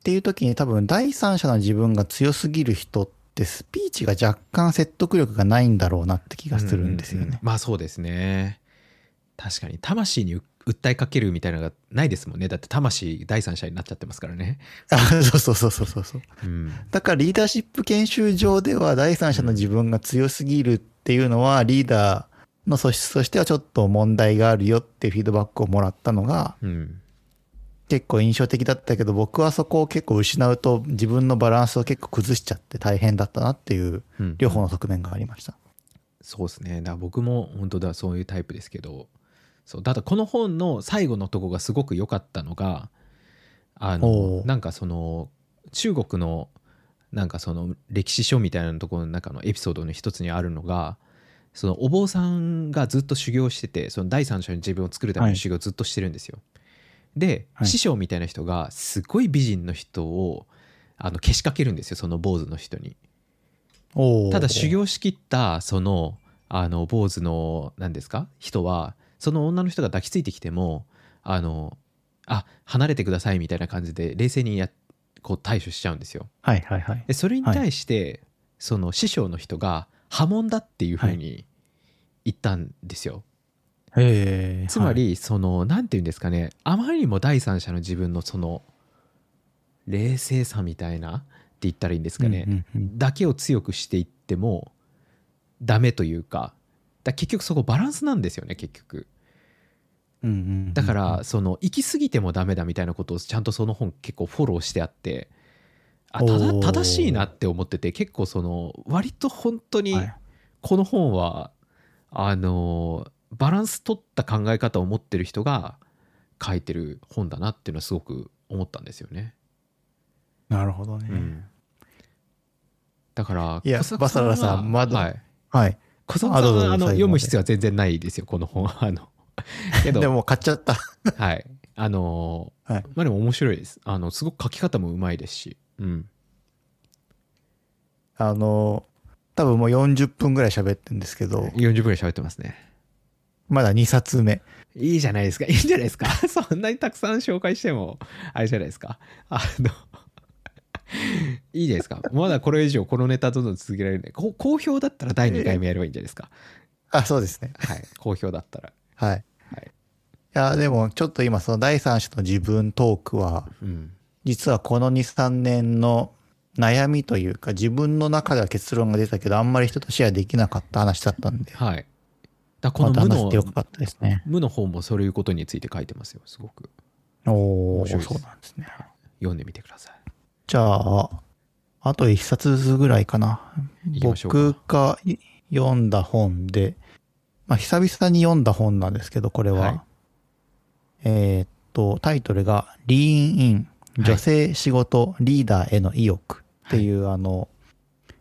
ていう時に多分第三者の自分が強すぎる人って。スピーチが若干説得力がないんだろうなって気がするんですよね。うううまあそうですね確かに魂にう訴えかけるみたいなのがないですもんね。だって魂第三者になっちゃってますからね。(laughs) あそうそうそうそうそうそう。うん。だからリーダーシップ研修上では第三者の自分が強すぎるっていうのはリーダーの素質としてはちょっと問題があるよっていうフィードバックをもらったのがうん。結構印象的だったけど僕はそこを結構失うと自分のバランスを結構崩しちゃって大変だったなっていううん。両方の側面がありました。そうですね。だ僕も本当だそういうタイプですけどそうだこの本の最後のとこがすごく良かったのがあおのう。なんかその中国のなんかその歴史書みたいなところの中のエピソードの一つにあるのがそのお坊さんがずっと修行しててその第三者に自分を作るための修行をずっとしてるんですよ。で、はい。師匠みたいな人がすごい美人の人をあのけしかけるんですよその坊主の人に。ただ修行しきったそのあの坊主の何ですか？人はその女の人が抱きついてきてもあのあ離れてくださいみたいな感じで冷静にやこう対処しちゃうんですよ。はいはいはい。でそれに対して、その師匠の人が破門だっていうふうに言ったんですよ。へえ。つまりその何て言うんですかねあまりにも第三者の自分のその冷静さみたいなって言ったらいいんですかね、うんうんうんだけを強くしていってもダメというかだ結局そこバランスなんですよね結局うんうんうんだからその行き過ぎてもダメだみたいなことをちゃんとその本結構フォローしてあってあただ正しいなって思ってて結構その割と本当にはい。この本はあのバランス取った考え方を持ってる人が書いてる本だなっていうのはすごく思ったんですよね。なるほどね。うん、だからいやバサラさんはまだはい、はい。小坂さんはあの読む必要は全然ないですよこの本。あの (laughs) けど。でも買っちゃった。はい。あのはい。まあでも面白いです。あのすごく書き方もうまいですし、うん、あの、多分もう40分ぐらい喋ってるんですけど、40分ぐらい喋ってますね。まだ2冊目。いいじゃないですか。いいんじゃないですか。(laughs) そんなにたくさん紹介してもあれじゃないですか。あのいいじゃないですか。まだこれ以上このネタどんどん続けられるんでこ好評だったら第2回目やればいいんじゃないですか。あ、そうですね。はい。好評だったらはい。はいいや、でもちょっと今その第三者の自分トークは、うん実はこの2、3年の悩みというか、自分の中では結論が出たけど、あんまり人とシェアできなかった話だったんで、はいだこの無の話してよかったですね。無の本もそういうことについて書いてますよすごくおおそうなんですね。読んでみてくださいじゃあ、あと1冊ずつぐらいかな。か僕がい読んだ本で、まあ、久々に読んだ本なんですけど、これは。はい。えーっと、タイトルが、リーンイン、女性仕事リーダーへの意欲っていう、あの、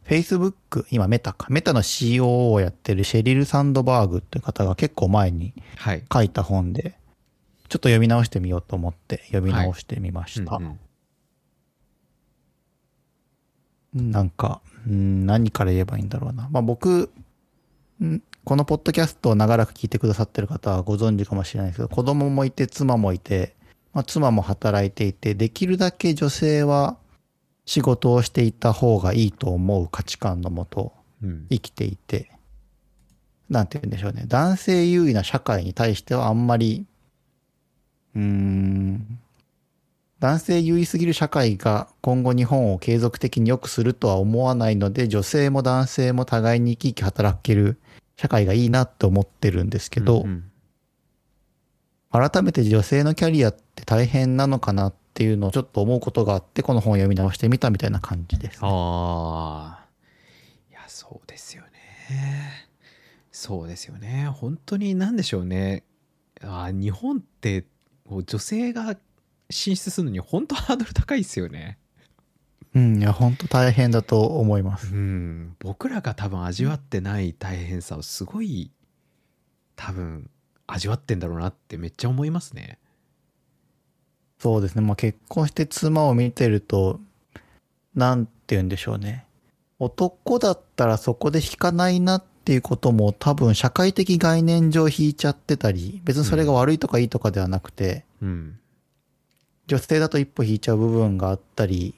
Facebook、今メタか、メタの COO をやってるシェリル・サンドバーグっていう方が結構前にはい。書いた本で、ちょっと読み直してみようと思って読み直してみました。うんうん。なんか、うん何から言えばいいんだろうな。まあ僕、んこのポッドキャストを長らく聞いてくださってる方はご存知かもしれないですけど、子供もいて妻もいて、まあ、妻も働いていて、できるだけ女性は仕事をしていた方がいいと思う価値観のもとうん生きていて、なんて言うんでしょうね。男性優位な社会に対してはあんまり、うーん、男性優位すぎる社会が今後日本を継続的に良くするとは思わないので、女性も男性も互いに生き生き働ける社会がいいなって思ってるんですけど、うんうん。改めて女性のキャリアって大変なのかなっていうのをちょっと思うことがあって、この本を読み直してみたみたいな感じです。ああいやそうですよね。そうですよね。本当に何でしょうね。あー日本って女性が進出するのに本当ハードル高いですよねうん、いや、本当大変だと思います。うん僕らが多分味わってない大変さをすごい多分味わってんだろうなってめっちゃ思いますねそうですね。まあ結婚して妻を見てると、なんて言うんでしょうね。男だったらそこで引かないなっていうことも多分社会的概念上引いちゃってたり、別にそれが悪いとかいいとかではなくて、うん女性だと一歩引いちゃう部分があったり、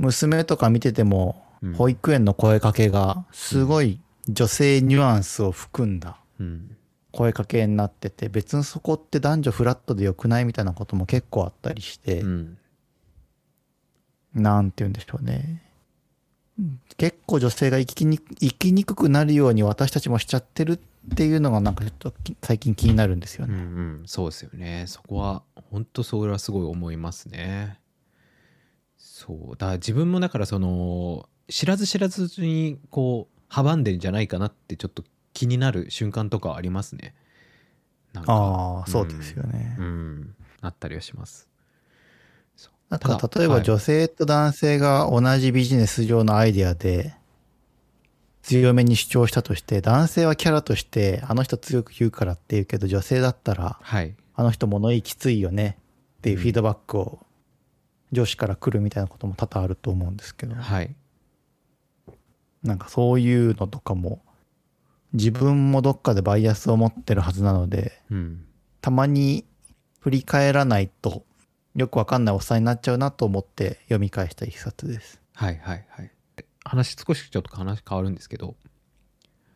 娘とか見ててもうん、保育園の声かけがすごい女性ニュアンスを含んだうん。声かけになってて、別にそこって男女フラットで良くないみたいなことも結構あったりして、うん。なんて言うんでしょうね。結構女性が生きに生きにくくなるように私たちもしちゃってるっていうのがなんかちょっとき最近気になるんですようんうね。ん。そうですよね。そこは本当それはすごい思いますねそう。だ自分もだからその知らず知らずにこう阻んでんじゃないかなってちょっと気になる瞬間とかはありますね。なんか。ああ、そうですよね。うん。あったりはします。なんか例えば女性と男性が同じビジネス上のアイデアで強めに主張したとして、男性はキャラとしてあの人強く言うからって言うけど女性だったらはい。あの人物言いきついよねっていうフィードバックを上司から来るみたいなことも多々あると思うんですけど、はい。なんかそういうのとかも自分もどっかでバイアスを持ってるはずなので、うん。たまに振り返らないとよくわかんないおっさんになっちゃうなと思って読み返した一冊です。はいはいはい。話少しちょっと話変わるんですけど。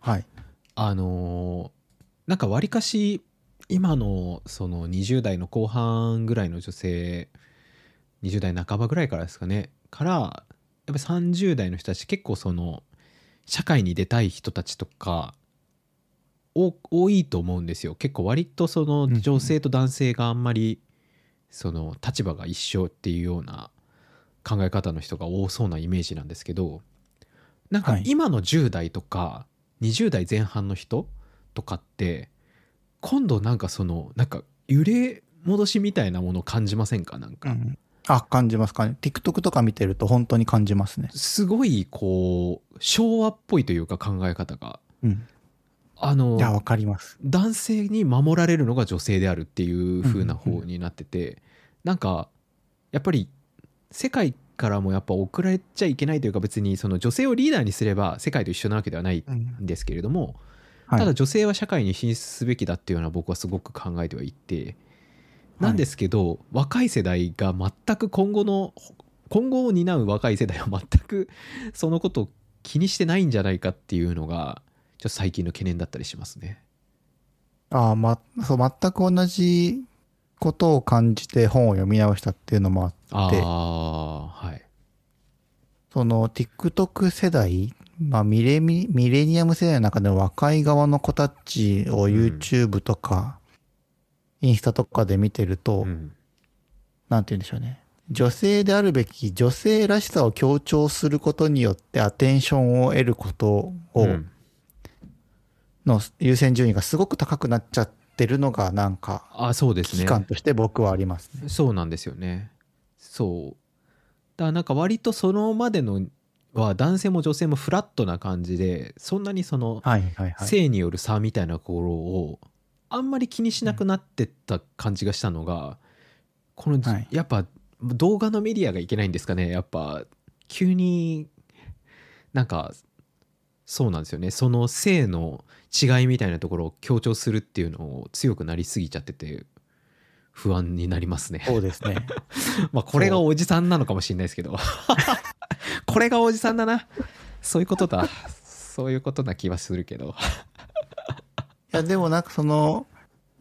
はい。あのーなんかわりかし今のその20代の後半ぐらいの女性20代半ばぐらいからですかね。からやっぱり30代の人たち結構その社会に出たい人たちとかお多いと思うんですよ。結構割とその女性と男性があんまりその立場が一緒っていうような考え方の人が多そうなイメージなんですけどなんかはい。今の10代とか20代前半の人とかって今度なんかそのなんか揺れ戻しみたいなものを感じませんか？なんか。うん。あ、感じますかね。TikTok とか見てると本当に感じますね。すごいこう昭和っぽいというか考え方がうん。あのいや、わかります。男性に守られるのが女性であるっていう風な方になってて、なんかやっぱり世界からもやっぱ遅れちゃいけないというか別にその女性をリーダーにすれば世界と一緒なわけではないうん。んですけれども、はい、ただ女性は社会に進出すべきだっていうのは僕はすごく考えてはいてなんですけど、若い世代が全く今後の今後を担う若い世代は全く (laughs) そのことを気にしてないんじゃないかっていうのがちょっと最近の懸念だったりしますね。ああ、ま、そう、全く同じことを感じて本を読み直したっていうのもあって、はい。その TikTok 世代、まあミレミ、ミレニアム世代の中での若い側の子たちを YouTube とか、インスタとかで見てると、うんなんて言うんでしょうね。女性であるべき女性らしさを強調することによってアテンションを得ることを、うんの優先順位がすごく高くなっちゃってるのがなんかあそうですね危機感として僕はありますね。そうなんですよねそうだからなんか割とそのまでのは男性も女性もフラットな感じでそんなにそのはいはいはい。性による差みたいなところをあんまり気にしなくなってった感じがしたのがこの、はい。やっぱ動画のメディアがいけないんですかねやっぱ急になんかそうなんですよね。その性の違いみたいなところを強調するっていうのを強くなりすぎちゃってて不安になりますね。そうですね。(laughs) まあこれがおじさんなのかもしれないですけど。(laughs) これがおじさんだな。そういうことだ。そういうことな気はするけど。いやでもなんかその、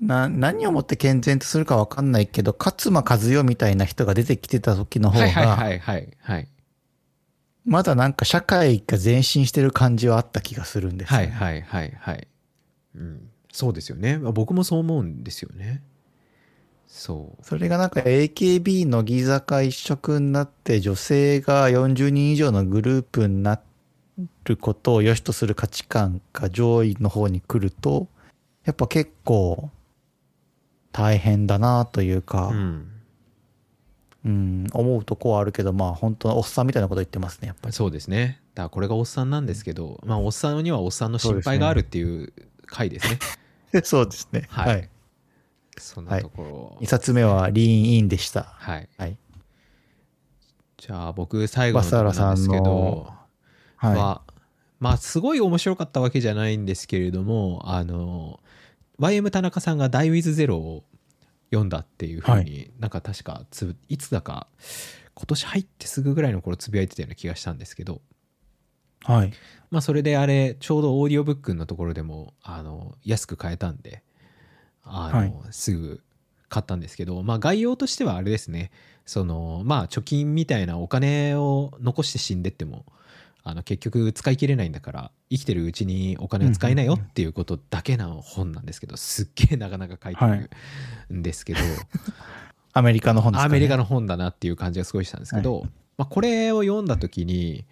な、何をもって健全とするかわかんないけど、勝間和代みたいな人が出てきてた時の方はいはいが、はいはいはい。まだなんか社会が前進してる感じはあった気がするんですよ。ね、はいはいはいはい、うん、そうですよね。僕もそう思うんですよね。そう。それがなんか AKB 乃木坂一色になって女性が40人以上のグループになることを良しとする価値観が上位の方に来ると、やっぱ結構大変だなというか、うんうん、思うとこはあるけど、まあ本当おっさんみたいなこと言ってますね、やっぱり。そうですねだからこれがおっさんなんですけど、まあおっさんにはおっさんの心配があるっていう回ですね (laughs) そうですね。はいはい。そんなところ、2冊目はリーンインでした。はいはい。じゃあ僕最後のところなんですけどはい。はまあすごい面白かったわけじゃないんですけれどもあの YM 田中さんが「ダイ・ウィズ・ゼロ」を読んだっていうふうに、なんか確かついつだか今年入ってすぐぐらいの頃つぶやいてたような気がしたんですけど。はい。まあそれであれちょうどオーディオブックのところでもあの安く買えたんであの、はい。すぐ買ったんですけどまあ概要としてはあれですね。そのまあ貯金みたいなお金を残して死んでってもあの結局使い切れないんだから生きてるうちにお金を使いなよっていうことだけの本なんですけどすっげえなかなか書いてるんですけど、(laughs) アメリカの本ですか、ね、アメリカの本だなっていう感じがすごいしたんですけど、まあ、これを読んだ時に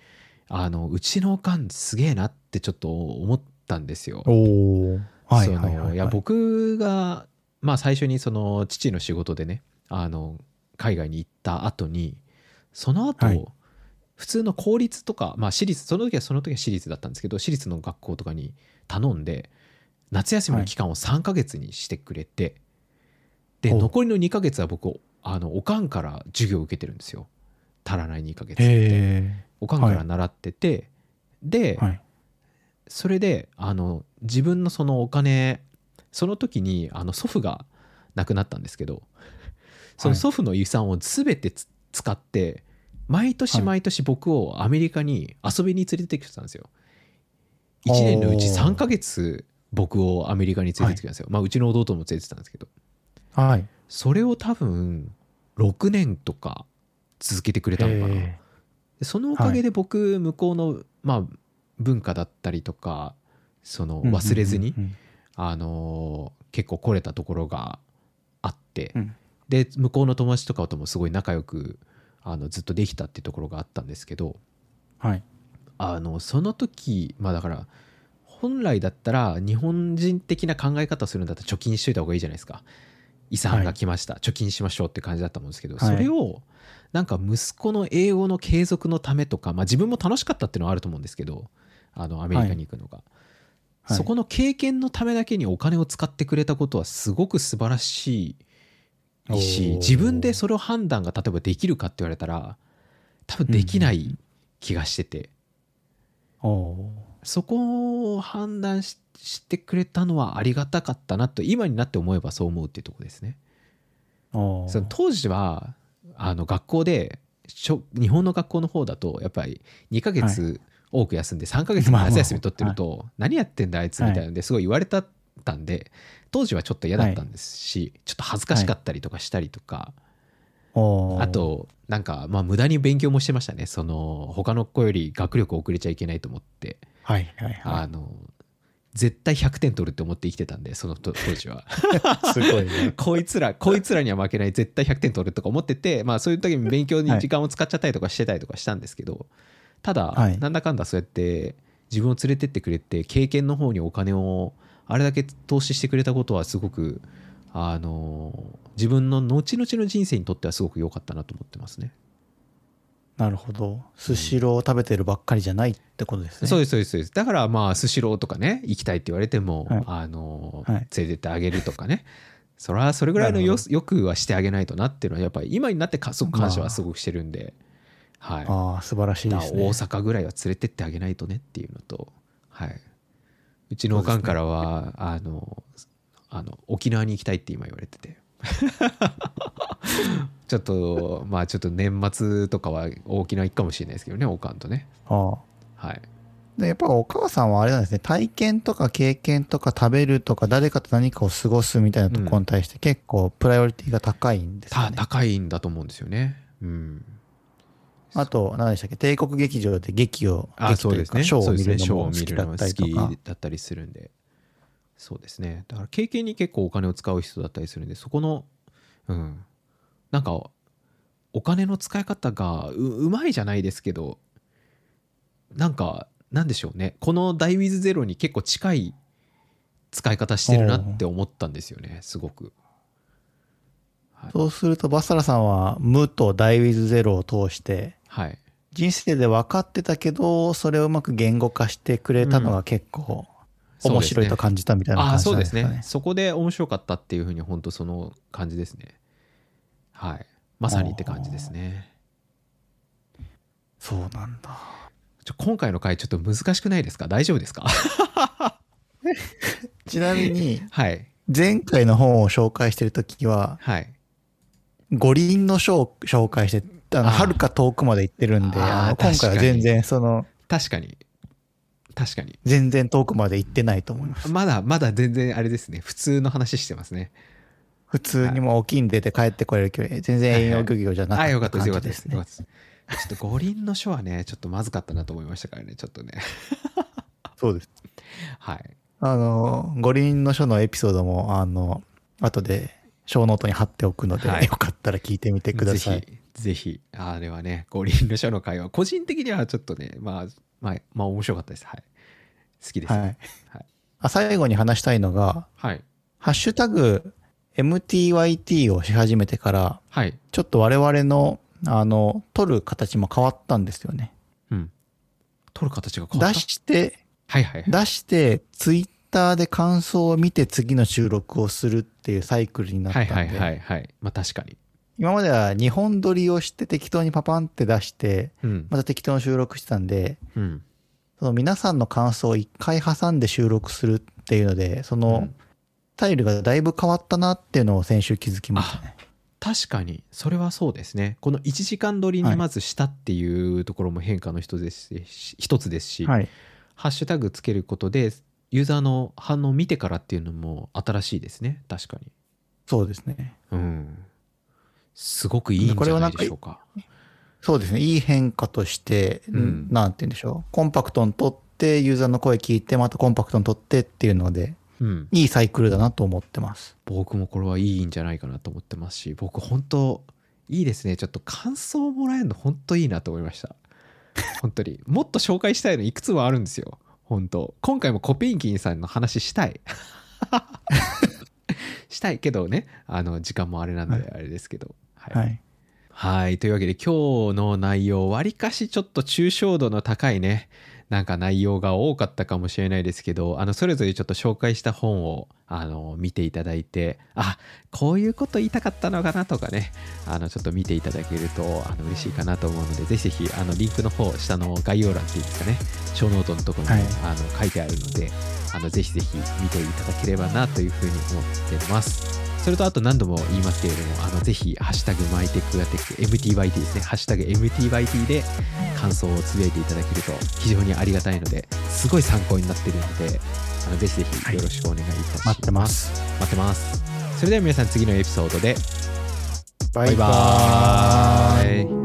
あのうちのおかんすげえなってちょっと思ったんですよ。はいそはいはい、はい。のいや僕が、まあ、最初にその父の仕事でねあの海外に行った後にその後、はい普通の公立とか、まあ、私立その時はその時は私立だったんですけど私立の学校とかに頼んで夏休みの期間を3ヶ月にしてくれて、でほう。残りの2ヶ月は僕あのおかんから授業を受けてるんですよ。足らない2ヶ月って。へおかんから習ってて、で、え。はい。それであの自分のそのお金その時にあの祖父が亡くなったんですけどその祖父の遺産を全てつ使って毎年はい。毎年僕をアメリカに遊びに連れてきてたんですよ。1年のうちおー3ヶ月僕をアメリカに連れてってきたんですよ。まあうちの弟も連れてたんですけど。はい。それを多分6年とか続けてくれたのかな。そのおかげで僕向こうの、まあ、文化だったりとかそのえ忘れずに、あのー結構来れたところがあって、うん。で向こうの友達とかともすごい仲良くあのずっとできたっていうところがあったんですけどうんはい。あのその時まあだから本来だったら日本人的な考え方をするんだったら貯金しといた方がいいじゃないですか。遺産が来ました、貯金しましょうって感じだったと思うんですけど、はい。それをなんか息子の英語の継続のためとか、まあ、自分も楽しかったっていうのはあると思うんですけどあのアメリカに行くのが、はい。そこの経験のためだけにお金を使ってくれたことはすごく素晴らしいしおー。自分でそれを判断が例えばできるかって言われたら多分できない気がしてて、そこを判断ししてくれたのはありがたかったなと今になって思えばそう思うっていうところですね。その当時はあの学校でしょ日本の学校の方だとやっぱり2ヶ月多く休んで3ヶ月も夏休み取ってると何やってんだあいつみたいなのですごい言われたたんで当時はちょっと嫌だったんですしちょっと恥ずかしかったりとかしたりとかおー。あ、となんかまあ無駄に勉強もしてましたね。その他の子より学力遅れちゃいけないと思って。はいはいはあの絶対100点取るって思って生きてたんでそのと当時は。い。(laughs) すごいね。こいつら、こいつらには負けない、絶対100点取るとか思ってて、まあそういう時に勉強に時間を使っちゃったりとかしてたりとかしたんですけど、ただ、はい。なんだかんだそうやって自分を連れてってくれて、経験の方にお金をあれだけ投資してくれたことはすごく、あの、自分の後々の人生にとってはすごく良かったなと思ってますね。なるほど。スシローを食べてるばっかりじゃないってことですね。そうです、そうです、そうです。だからまあ、スシローとかね、行きたいって言われても、はいあの、はい連れてってあげるとかね。それはそれぐらいのよよくはしてあげないとなっていうのはやっぱり今になってかすごく感謝はすごくしてるんで、はい、ああ、素晴らしいですね。大阪ぐらいは連れてってあげないとねっていうのと、はい、うちのおかんからは、あのあの沖縄に行きたいって今言われてて。(laughs) ちょっとまあちょっと年末とかは沖縄行くかもしれないですけどねおかんとね。ああ。はい。でやっぱお母さんはあれなんですね。体験とか経験とか食べるとか誰かと何かを過ごすみたいなところに対して結構プライオリティが高いんですよね、た高いんだと思うんですよね。うんあと何でしたっけ？帝国劇場で劇をあそうですね。かショーを見るのも好きだったりとか。きだったりするんでそうですね。だから経験に結構お金を使う人だったりするんでそこのうん、なんかお金の使い方がううまいじゃないですけどなんかなんでしょうね。この「ダイ・ウィズ・ゼロ」に結構近い使い方してるなって思ったんですよねすごく。そうすると、バサラさんは、無とダイウィズゼロを通して、はい、人生で分かってたけど、それをうまく言語化してくれたのが結構面白いと感じたみたいな感じそうですすなんでかね。ねそこで面白かったっていうふうに本当その感じですね。はい。まさにって感じですね。そうなんだ。ちょ今回の回ちょっと難しくないですか？大丈夫ですか？(laughs) ちなみに、はい。前回の本を紹介してるときは、はい。五輪の書を紹介して、はるか遠くまで行ってるんで、今回は全然その、確かに。確かに。全然遠くまで行ってないと思います。まだまだ全然あれですね。普通の話してますね。普通にもう沖に出て帰ってこれる距離、全然遠洋漁業じゃなかっあよかったたですよかったです。よか。ったです。ちょっと五輪の書はね (laughs) ちょっとまずかったなと思いましたからねちょっとね。(laughs) そうです。はい。あの、五輪の書のエピソードも、あの、後で小ノートに貼っておくので、はい。よかったら聞いてみてください。ぜひあれはね五輪の書の会話個人的にはちょっとねまあまあまあ面白かったです。はい。好きです、はい。はい。あ最後に話したいのが、はい。ハッシュタグ MTYT をし始めてから、はい。ちょっと我々の、あの、撮る形も変わったんですよね。うん。取る形が変わ出った？して、はいはいはい。出して、ツイッターで感想を見て次の収録をするっていうサイクルになったんで、はいはいはいはい。まあ確かに今までは2本撮りをして適当にパパンって出して、うん。また適当に収録してたんで、うん。その皆さんの感想を一回挟んで収録するっていうので、そのタイルがだいぶ変わったなっていうのを先週気づきましたね。確かに。それはそうですね。この1時間撮りにまずしたっていうところも変化の一つですし一つですし、はい。ハッシュタグつけることでユーザーの反応を見てからっていうのも新しいですね。確かに。そうですね。うんすごくいいんじゃないでしょうか。そうですね。いい変化として、うん。なんて言うんでしょう。コンパクトに撮って、ユーザーの声聞いて、またコンパクトに撮ってっていうので、うん。いいサイクルだなと思ってます。僕もこれはいいんじゃないかなと思ってますし僕本当いいですね。ちょっと感想をもらえるの本当いいなと思いました。本当に。もっと紹介したいのいくつもあるんですよ。本当。今回もコペンキンさんの話したい。(laughs) したいけどね。あの時間もあれなんはであれですけど。はい、はい。はい。というわけで今日の内容、わりかしちょっと抽象度の高いね、なんか内容が多かったかもしれないですけど、あの、それぞれちょっと紹介した本を、あの、見ていただいて、あ、こういうこと言いたかったのかなとかね、あの、ちょっと見ていただけると、あの、嬉しいかなと思うので、ぜひぜひ、あの、リンクの方、下の概要欄っていうんですかね、ショーノートのところに、はいあの書いてあるので、あの、ぜひぜひ見ていただければなというふうに思ってます。それとあと何度も言いますけれども、あのぜひ、ハッシュタグ My Tech Your Tech、MTYT ですね、ハッシュタグ MTYT で感想をつぶやいていただけると非常にありがたいので、すごい参考になってるので、あのぜひぜひよろしくお願いいたします。待ってます。待ってます。それでは皆さん次のエピソードで、バイババイバーイーイ。